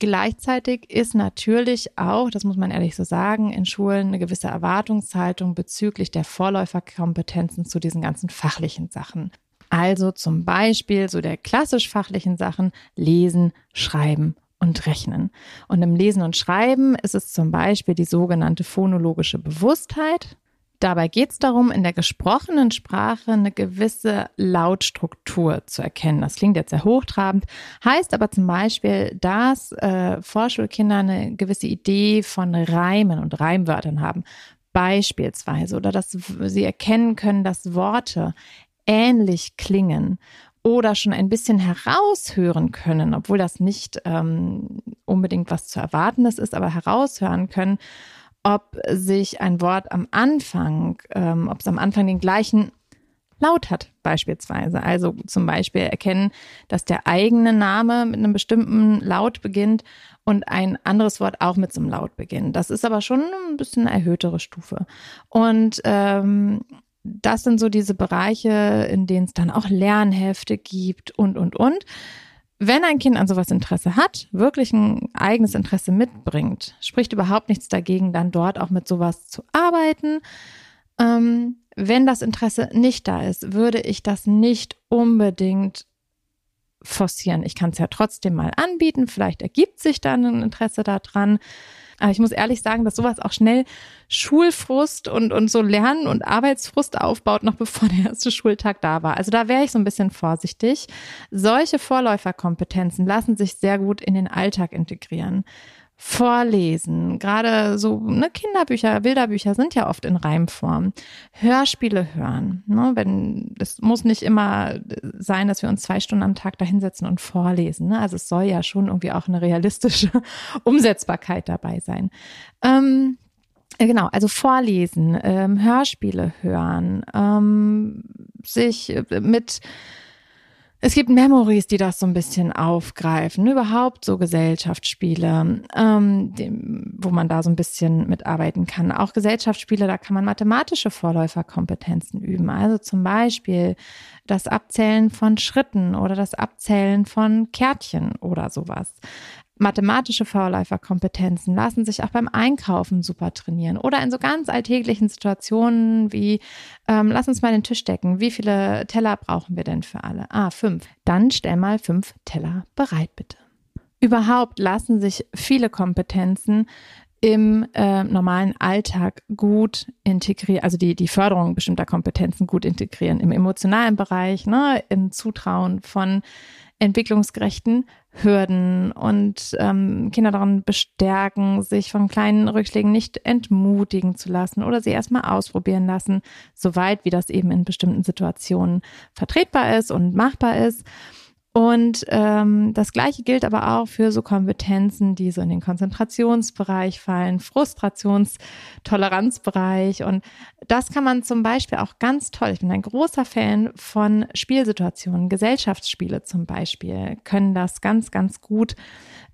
Gleichzeitig ist natürlich auch, das muss man ehrlich so sagen, in Schulen eine gewisse Erwartungshaltung bezüglich der Vorläuferkompetenzen zu diesen ganzen fachlichen Sachen. Also zum Beispiel so der klassisch fachlichen Sachen Lesen, Schreiben und Rechnen. Und im Lesen und Schreiben ist es zum Beispiel die sogenannte phonologische Bewusstheit. Dabei geht es darum, in der gesprochenen Sprache eine gewisse Lautstruktur zu erkennen. Das klingt jetzt sehr hochtrabend, heißt aber zum Beispiel, dass äh, Vorschulkinder eine gewisse Idee von Reimen und Reimwörtern haben. Beispielsweise oder dass sie erkennen können, dass Worte ähnlich klingen oder schon ein bisschen heraushören können, obwohl das nicht ähm, unbedingt was zu erwartendes ist, aber heraushören können, ob sich ein Wort am Anfang, ähm, ob es am Anfang den gleichen Laut hat, beispielsweise. Also zum Beispiel erkennen, dass der eigene Name mit einem bestimmten Laut beginnt und ein anderes Wort auch mit so einem Laut beginnt. Das ist aber schon ein bisschen eine erhöhtere Stufe. Und ähm, das sind so diese Bereiche, in denen es dann auch Lernhefte gibt und, und, und. Wenn ein Kind an sowas Interesse hat, wirklich ein eigenes Interesse mitbringt, spricht überhaupt nichts dagegen, dann dort auch mit sowas zu arbeiten. Ähm, wenn das Interesse nicht da ist, würde ich das nicht unbedingt forcieren. Ich kann es ja trotzdem mal anbieten. Vielleicht ergibt sich dann ein Interesse daran. Aber ich muss ehrlich sagen, dass sowas auch schnell Schulfrust und, und so Lernen und Arbeitsfrust aufbaut, noch (laughs) bevor der erste Schultag da war. Also da wäre ich so ein bisschen vorsichtig. Solche Vorläuferkompetenzen lassen sich sehr gut in den Alltag integrieren. Vorlesen, gerade so ne, Kinderbücher, Bilderbücher sind ja oft in Reimform. Hörspiele hören. Ne, wenn es muss nicht immer sein, dass wir uns zwei Stunden am Tag da hinsetzen und vorlesen. Ne? Also es soll ja schon irgendwie auch eine realistische (laughs) Umsetzbarkeit dabei sein. Ähm, Genau, also vorlesen, ähm, Hörspiele hören, ähm, sich mit es gibt Memories, die das so ein bisschen aufgreifen, überhaupt so Gesellschaftsspiele, ähm, dem, wo man da so ein bisschen mitarbeiten kann. Auch Gesellschaftsspiele, da kann man mathematische Vorläuferkompetenzen üben. Also zum Beispiel das Abzählen von Schritten oder das Abzählen von Kärtchen oder sowas. Mathematische Vorläuferkompetenzen lassen sich auch beim Einkaufen super trainieren oder in so ganz alltäglichen Situationen wie, ähm, lass uns mal den Tisch decken. Wie viele Teller brauchen wir denn für alle? Ah, fünf. Dann stell mal fünf Teller bereit, bitte. Überhaupt lassen sich viele Kompetenzen im äh, normalen Alltag gut integrieren, also die, die Förderung bestimmter Kompetenzen gut integrieren, im emotionalen Bereich, ne, im Zutrauen von entwicklungsgerechten Hürden und ähm, Kinder daran bestärken, sich von kleinen Rückschlägen nicht entmutigen zu lassen oder sie erstmal ausprobieren lassen, soweit wie das eben in bestimmten Situationen vertretbar ist und machbar ist. Und ähm, das Gleiche gilt aber auch für so Kompetenzen, die so in den Konzentrationsbereich fallen, Frustrationstoleranzbereich. Und das kann man zum Beispiel auch ganz toll. Ich bin ein großer Fan von Spielsituationen, Gesellschaftsspiele zum Beispiel, können das ganz, ganz gut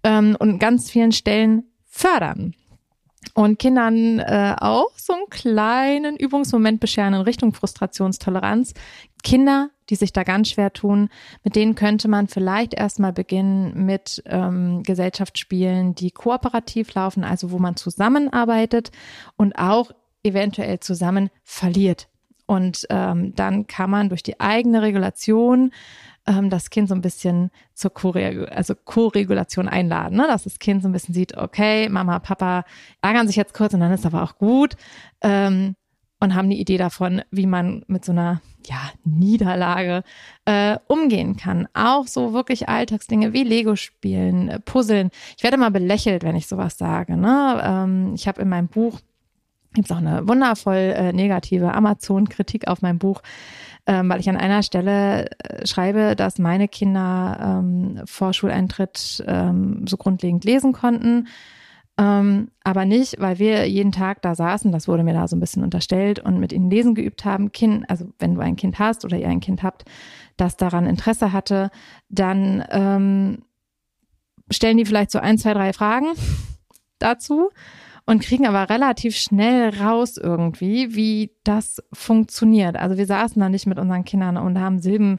ähm, und ganz vielen Stellen fördern und Kindern äh, auch so einen kleinen Übungsmoment bescheren in Richtung Frustrationstoleranz. Kinder, die sich da ganz schwer tun, mit denen könnte man vielleicht erstmal beginnen mit ähm, Gesellschaftsspielen, die kooperativ laufen, also wo man zusammenarbeitet und auch eventuell zusammen verliert. Und ähm, dann kann man durch die eigene Regulation ähm, das Kind so ein bisschen zur Co-Regulation also Co einladen, ne? dass das Kind so ein bisschen sieht, okay, Mama, Papa ärgern sich jetzt kurz und dann ist aber auch gut ähm, und haben die Idee davon, wie man mit so einer ja, Niederlage äh, umgehen kann. Auch so wirklich Alltagsdinge wie Lego spielen, äh, Puzzeln. Ich werde mal belächelt, wenn ich sowas sage. Ne? Ähm, ich habe in meinem Buch gibt es auch eine wundervoll äh, negative Amazon-Kritik auf mein Buch ähm, weil ich an einer Stelle äh, schreibe, dass meine Kinder ähm, vor Schuleintritt ähm, so grundlegend lesen konnten. Ähm, aber nicht, weil wir jeden Tag da saßen, das wurde mir da so ein bisschen unterstellt und mit ihnen lesen geübt haben. Kind, also wenn du ein Kind hast oder ihr ein Kind habt, das daran Interesse hatte, dann ähm, stellen die vielleicht so ein, zwei, drei Fragen (laughs) dazu und kriegen aber relativ schnell raus irgendwie, wie das funktioniert. Also wir saßen da nicht mit unseren Kindern und haben Silben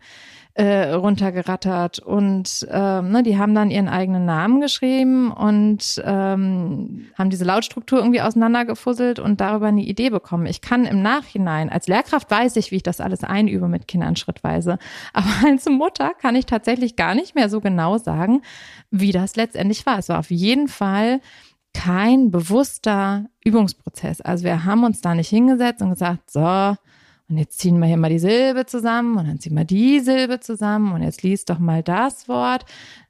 äh, runtergerattert und ähm, ne, die haben dann ihren eigenen Namen geschrieben und ähm, haben diese Lautstruktur irgendwie auseinandergefusselt und darüber eine Idee bekommen. Ich kann im Nachhinein, als Lehrkraft weiß ich, wie ich das alles einübe mit Kindern schrittweise, (laughs) aber als Mutter kann ich tatsächlich gar nicht mehr so genau sagen, wie das letztendlich war. Es war auf jeden Fall kein bewusster Übungsprozess. Also wir haben uns da nicht hingesetzt und gesagt, so, und jetzt ziehen wir hier mal die Silbe zusammen und dann ziehen wir die Silbe zusammen und jetzt liest doch mal das Wort.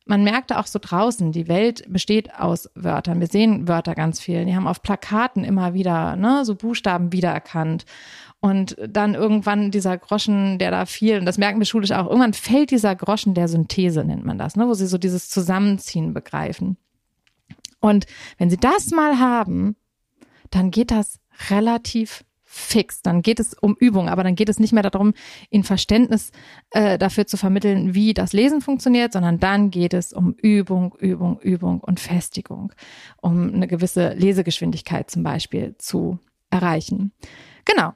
Man merkte auch so draußen, die Welt besteht aus Wörtern. Wir sehen Wörter ganz viel. Die haben auf Plakaten immer wieder ne, so Buchstaben wiedererkannt. Und dann irgendwann dieser Groschen, der da fiel, und das merken wir schulisch auch, irgendwann fällt dieser Groschen der Synthese, nennt man das, ne, wo sie so dieses Zusammenziehen begreifen. Und wenn sie das mal haben, dann geht das relativ fix. Dann geht es um Übung, aber dann geht es nicht mehr darum, in Verständnis äh, dafür zu vermitteln, wie das Lesen funktioniert, sondern dann geht es um Übung, Übung, Übung und Festigung, um eine gewisse Lesegeschwindigkeit zum Beispiel zu erreichen. Genau.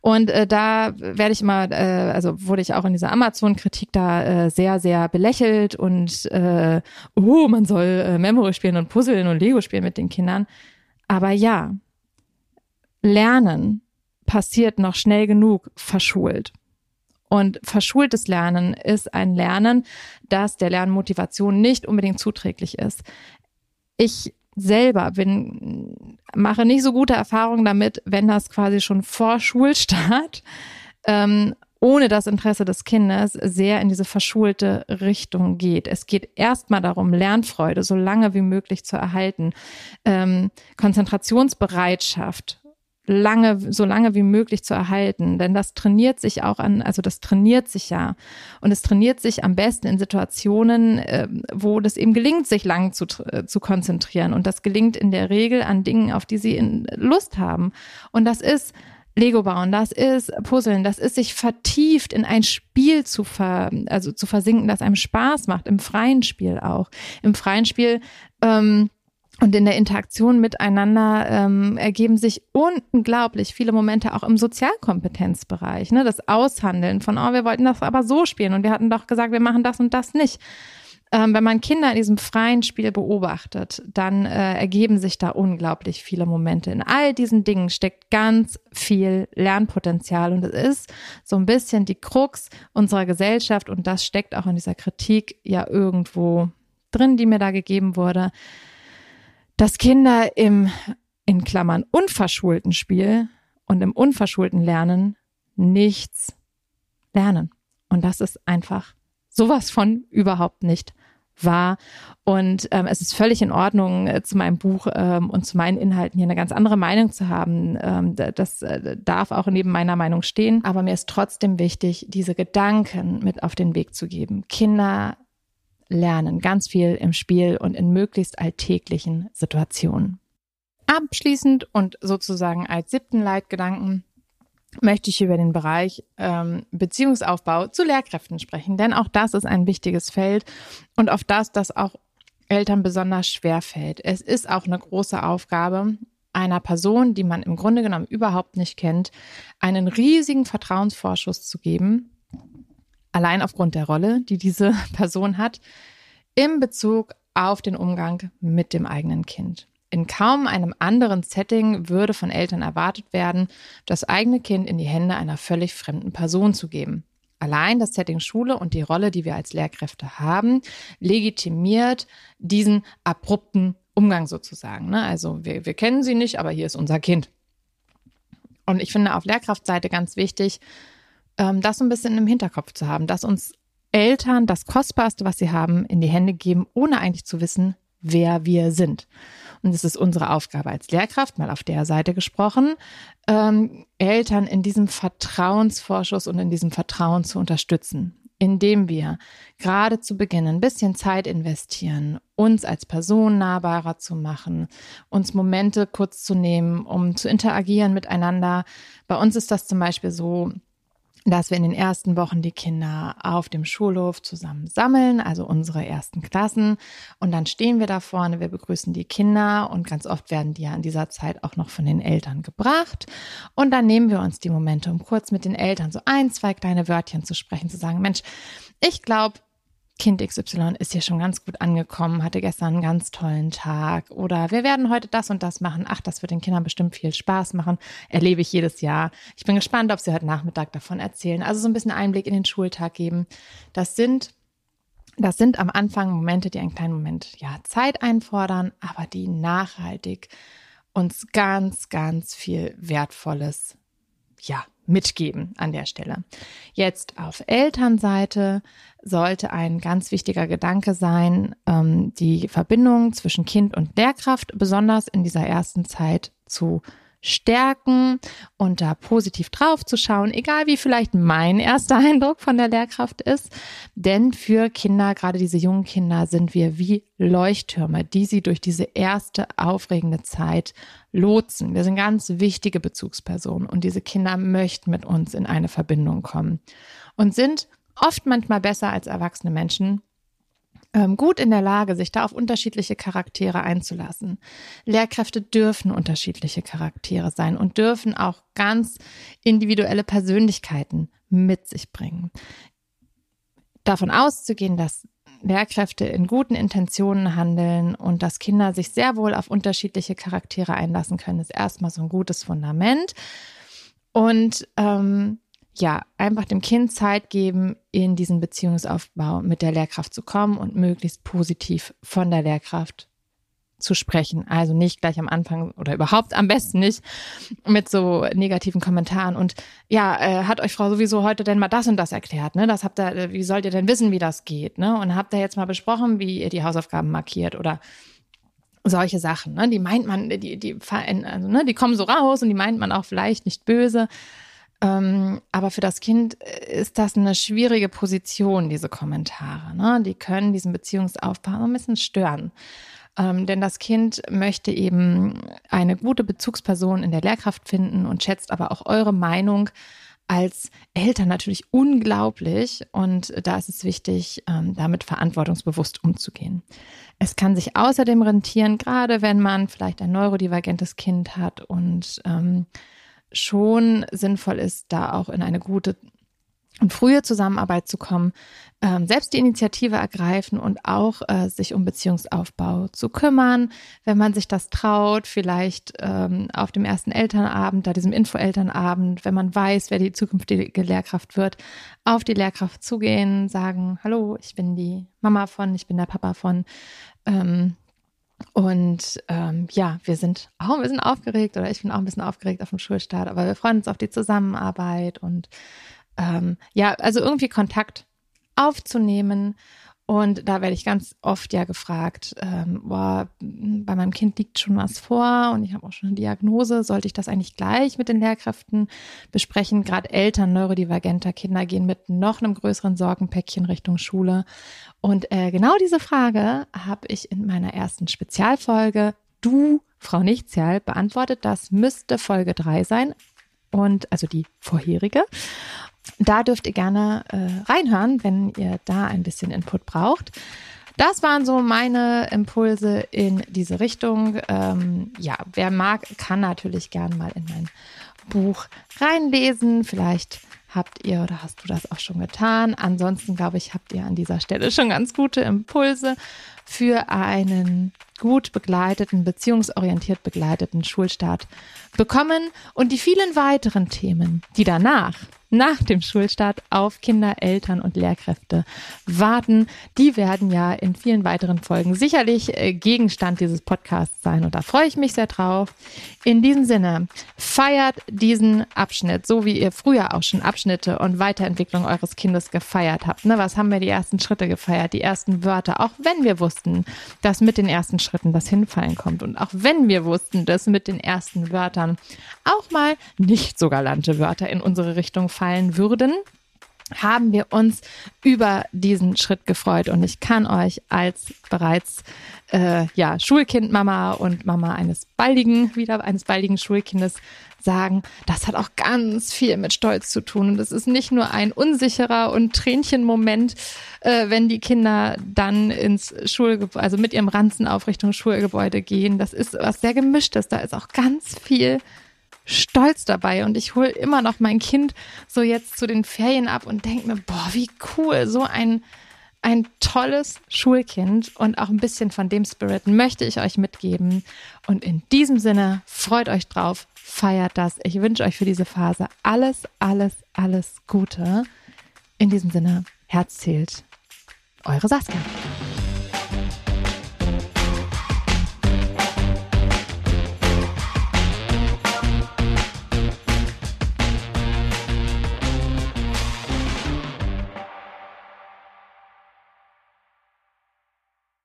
Und äh, da werde ich immer, äh, also wurde ich auch in dieser Amazon-Kritik da äh, sehr, sehr belächelt und äh, oh, man soll äh, Memory spielen und Puzzeln und Lego spielen mit den Kindern. Aber ja, Lernen passiert noch schnell genug verschult. Und verschultes Lernen ist ein Lernen, das der Lernmotivation nicht unbedingt zuträglich ist. Ich selber bin, mache nicht so gute Erfahrungen damit, wenn das quasi schon vor Schulstart ähm, ohne das Interesse des Kindes sehr in diese verschulte Richtung geht. Es geht erstmal darum, Lernfreude so lange wie möglich zu erhalten, ähm, Konzentrationsbereitschaft lange, so lange wie möglich zu erhalten. Denn das trainiert sich auch an, also das trainiert sich ja. Und es trainiert sich am besten in Situationen, äh, wo das eben gelingt, sich lang zu, äh, zu konzentrieren. Und das gelingt in der Regel an Dingen, auf die sie Lust haben. Und das ist Lego bauen, das ist Puzzeln, das ist sich vertieft in ein Spiel zu ver, also zu versinken, das einem Spaß macht, im freien Spiel auch. Im freien Spiel, ähm, und in der Interaktion miteinander ähm, ergeben sich unglaublich viele Momente auch im Sozialkompetenzbereich. Ne? Das Aushandeln von, oh, wir wollten das aber so spielen und wir hatten doch gesagt, wir machen das und das nicht. Ähm, wenn man Kinder in diesem freien Spiel beobachtet, dann äh, ergeben sich da unglaublich viele Momente. In all diesen Dingen steckt ganz viel Lernpotenzial und es ist so ein bisschen die Krux unserer Gesellschaft und das steckt auch in dieser Kritik ja irgendwo drin, die mir da gegeben wurde dass Kinder im, in Klammern, unverschulten Spiel und im unverschulten Lernen nichts lernen. Und das ist einfach sowas von überhaupt nicht wahr. Und ähm, es ist völlig in Ordnung, äh, zu meinem Buch ähm, und zu meinen Inhalten hier eine ganz andere Meinung zu haben. Ähm, das äh, darf auch neben meiner Meinung stehen. Aber mir ist trotzdem wichtig, diese Gedanken mit auf den Weg zu geben. Kinder lernen, ganz viel im Spiel und in möglichst alltäglichen Situationen. Abschließend und sozusagen als siebten Leitgedanken möchte ich über den Bereich ähm, Beziehungsaufbau zu Lehrkräften sprechen, denn auch das ist ein wichtiges Feld und auf das, das auch Eltern besonders schwer fällt. Es ist auch eine große Aufgabe, einer Person, die man im Grunde genommen überhaupt nicht kennt, einen riesigen Vertrauensvorschuss zu geben allein aufgrund der Rolle, die diese (laughs) Person hat, im Bezug auf den Umgang mit dem eigenen Kind. In kaum einem anderen Setting würde von Eltern erwartet werden, das eigene Kind in die Hände einer völlig fremden Person zu geben. Allein das Setting Schule und die Rolle, die wir als Lehrkräfte haben, legitimiert diesen abrupten Umgang sozusagen. Ne? Also wir, wir kennen sie nicht, aber hier ist unser Kind. Und ich finde auf Lehrkraftseite ganz wichtig, ähm, das so ein bisschen im Hinterkopf zu haben, dass uns Eltern das Kostbarste, was sie haben, in die Hände geben, ohne eigentlich zu wissen, wer wir sind. Und es ist unsere Aufgabe als Lehrkraft, mal auf der Seite gesprochen, ähm, Eltern in diesem Vertrauensvorschuss und in diesem Vertrauen zu unterstützen, indem wir gerade zu Beginn ein bisschen Zeit investieren, uns als Person nahbarer zu machen, uns Momente kurz zu nehmen, um zu interagieren miteinander. Bei uns ist das zum Beispiel so, dass wir in den ersten Wochen die Kinder auf dem Schulhof zusammen sammeln, also unsere ersten Klassen. Und dann stehen wir da vorne, wir begrüßen die Kinder und ganz oft werden die ja in dieser Zeit auch noch von den Eltern gebracht. Und dann nehmen wir uns die Momente, um kurz mit den Eltern so ein, zwei kleine Wörtchen zu sprechen, zu sagen, Mensch, ich glaube, Kind XY ist hier schon ganz gut angekommen, hatte gestern einen ganz tollen Tag oder wir werden heute das und das machen. Ach, das wird den Kindern bestimmt viel Spaß machen. Erlebe ich jedes Jahr. Ich bin gespannt, ob sie heute Nachmittag davon erzählen. Also so ein bisschen Einblick in den Schultag geben. Das sind das sind am Anfang Momente, die einen kleinen Moment ja Zeit einfordern, aber die nachhaltig uns ganz, ganz viel Wertvolles ja mitgeben an der Stelle. Jetzt auf Elternseite sollte ein ganz wichtiger Gedanke sein, ähm, die Verbindung zwischen Kind und Lehrkraft besonders in dieser ersten Zeit zu stärken und da positiv drauf zu schauen, egal wie vielleicht mein erster (laughs) Eindruck von der Lehrkraft ist. Denn für Kinder, gerade diese jungen Kinder, sind wir wie Leuchttürme, die sie durch diese erste aufregende Zeit lotsen. Wir sind ganz wichtige Bezugspersonen und diese Kinder möchten mit uns in eine Verbindung kommen und sind oft manchmal besser als erwachsene Menschen gut in der Lage, sich da auf unterschiedliche Charaktere einzulassen. Lehrkräfte dürfen unterschiedliche Charaktere sein und dürfen auch ganz individuelle Persönlichkeiten mit sich bringen. Davon auszugehen, dass Lehrkräfte in guten Intentionen handeln und dass Kinder sich sehr wohl auf unterschiedliche Charaktere einlassen können, ist erstmal so ein gutes Fundament. Und ähm, ja, einfach dem Kind Zeit geben, in diesen Beziehungsaufbau mit der Lehrkraft zu kommen und möglichst positiv von der Lehrkraft zu sprechen. Also nicht gleich am Anfang oder überhaupt am besten nicht mit so negativen Kommentaren. Und ja, äh, hat euch Frau sowieso heute denn mal das und das erklärt, ne? Das habt ihr, äh, wie sollt ihr denn wissen, wie das geht, ne? Und habt ihr jetzt mal besprochen, wie ihr die Hausaufgaben markiert oder solche Sachen, ne? Die meint man, die, die, also, ne? die kommen so raus und die meint man auch vielleicht nicht böse. Ähm, aber für das Kind äh, ist das eine schwierige Position, diese Kommentare. Ne? Die können diesen Beziehungsaufbau ein bisschen stören. Ähm, denn das Kind möchte eben eine gute Bezugsperson in der Lehrkraft finden und schätzt aber auch eure Meinung als Eltern natürlich unglaublich. Und da ist es wichtig, ähm, damit verantwortungsbewusst umzugehen. Es kann sich außerdem rentieren, gerade wenn man vielleicht ein neurodivergentes Kind hat und ähm, schon sinnvoll ist, da auch in eine gute und frühe Zusammenarbeit zu kommen, ähm, selbst die Initiative ergreifen und auch äh, sich um Beziehungsaufbau zu kümmern, wenn man sich das traut, vielleicht ähm, auf dem ersten Elternabend, da diesem Info-Elternabend, wenn man weiß, wer die zukünftige Lehrkraft wird, auf die Lehrkraft zugehen, sagen, hallo, ich bin die Mama von, ich bin der Papa von, ähm, und ähm, ja, wir sind auch ein bisschen aufgeregt oder ich bin auch ein bisschen aufgeregt auf dem Schulstart, aber wir freuen uns auf die Zusammenarbeit und ähm, ja, also irgendwie Kontakt aufzunehmen und da werde ich ganz oft ja gefragt, ähm, boah, bei meinem Kind liegt schon was vor und ich habe auch schon eine Diagnose. Sollte ich das eigentlich gleich mit den Lehrkräften besprechen? Gerade Eltern neurodivergenter Kinder gehen mit noch einem größeren Sorgenpäckchen Richtung Schule. Und äh, genau diese Frage habe ich in meiner ersten Spezialfolge Du, Frau Nichtzial, beantwortet. Das müsste Folge drei sein. Und also die vorherige. Da dürft ihr gerne äh, reinhören, wenn ihr da ein bisschen Input braucht. Das waren so meine Impulse in diese Richtung. Ähm, ja, wer mag, kann natürlich gern mal in mein Buch reinlesen. Vielleicht habt ihr oder hast du das auch schon getan. Ansonsten glaube ich, habt ihr an dieser Stelle schon ganz gute Impulse für einen gut begleiteten, beziehungsorientiert begleiteten Schulstart bekommen und die vielen weiteren Themen, die danach nach dem Schulstart auf Kinder, Eltern und Lehrkräfte warten. Die werden ja in vielen weiteren Folgen sicherlich äh, Gegenstand dieses Podcasts sein und da freue ich mich sehr drauf. In diesem Sinne, feiert diesen Abschnitt, so wie ihr früher auch schon Abschnitte und Weiterentwicklung eures Kindes gefeiert habt. Ne, was haben wir die ersten Schritte gefeiert, die ersten Wörter, auch wenn wir wussten, dass mit den ersten Schritten das Hinfallen kommt und auch wenn wir wussten, dass mit den ersten Wörtern auch mal nicht so galante Wörter in unsere Richtung fallen würden, haben wir uns über diesen Schritt gefreut. Und ich kann euch als bereits äh, ja, Schulkind, Mama und Mama eines baldigen, wieder eines baldigen Schulkindes sagen, das hat auch ganz viel mit Stolz zu tun. Und es ist nicht nur ein unsicherer und Tränchenmoment, äh, wenn die Kinder dann ins Schulgebäude, also mit ihrem Ranzen auf Richtung Schulgebäude gehen. Das ist was sehr gemischtes. Da ist auch ganz viel stolz dabei und ich hole immer noch mein Kind so jetzt zu den Ferien ab und denke mir, boah, wie cool, so ein, ein tolles Schulkind und auch ein bisschen von dem Spirit möchte ich euch mitgeben. Und in diesem Sinne, freut euch drauf, feiert das. Ich wünsche euch für diese Phase alles, alles, alles Gute. In diesem Sinne, Herz zählt. Eure Saskia.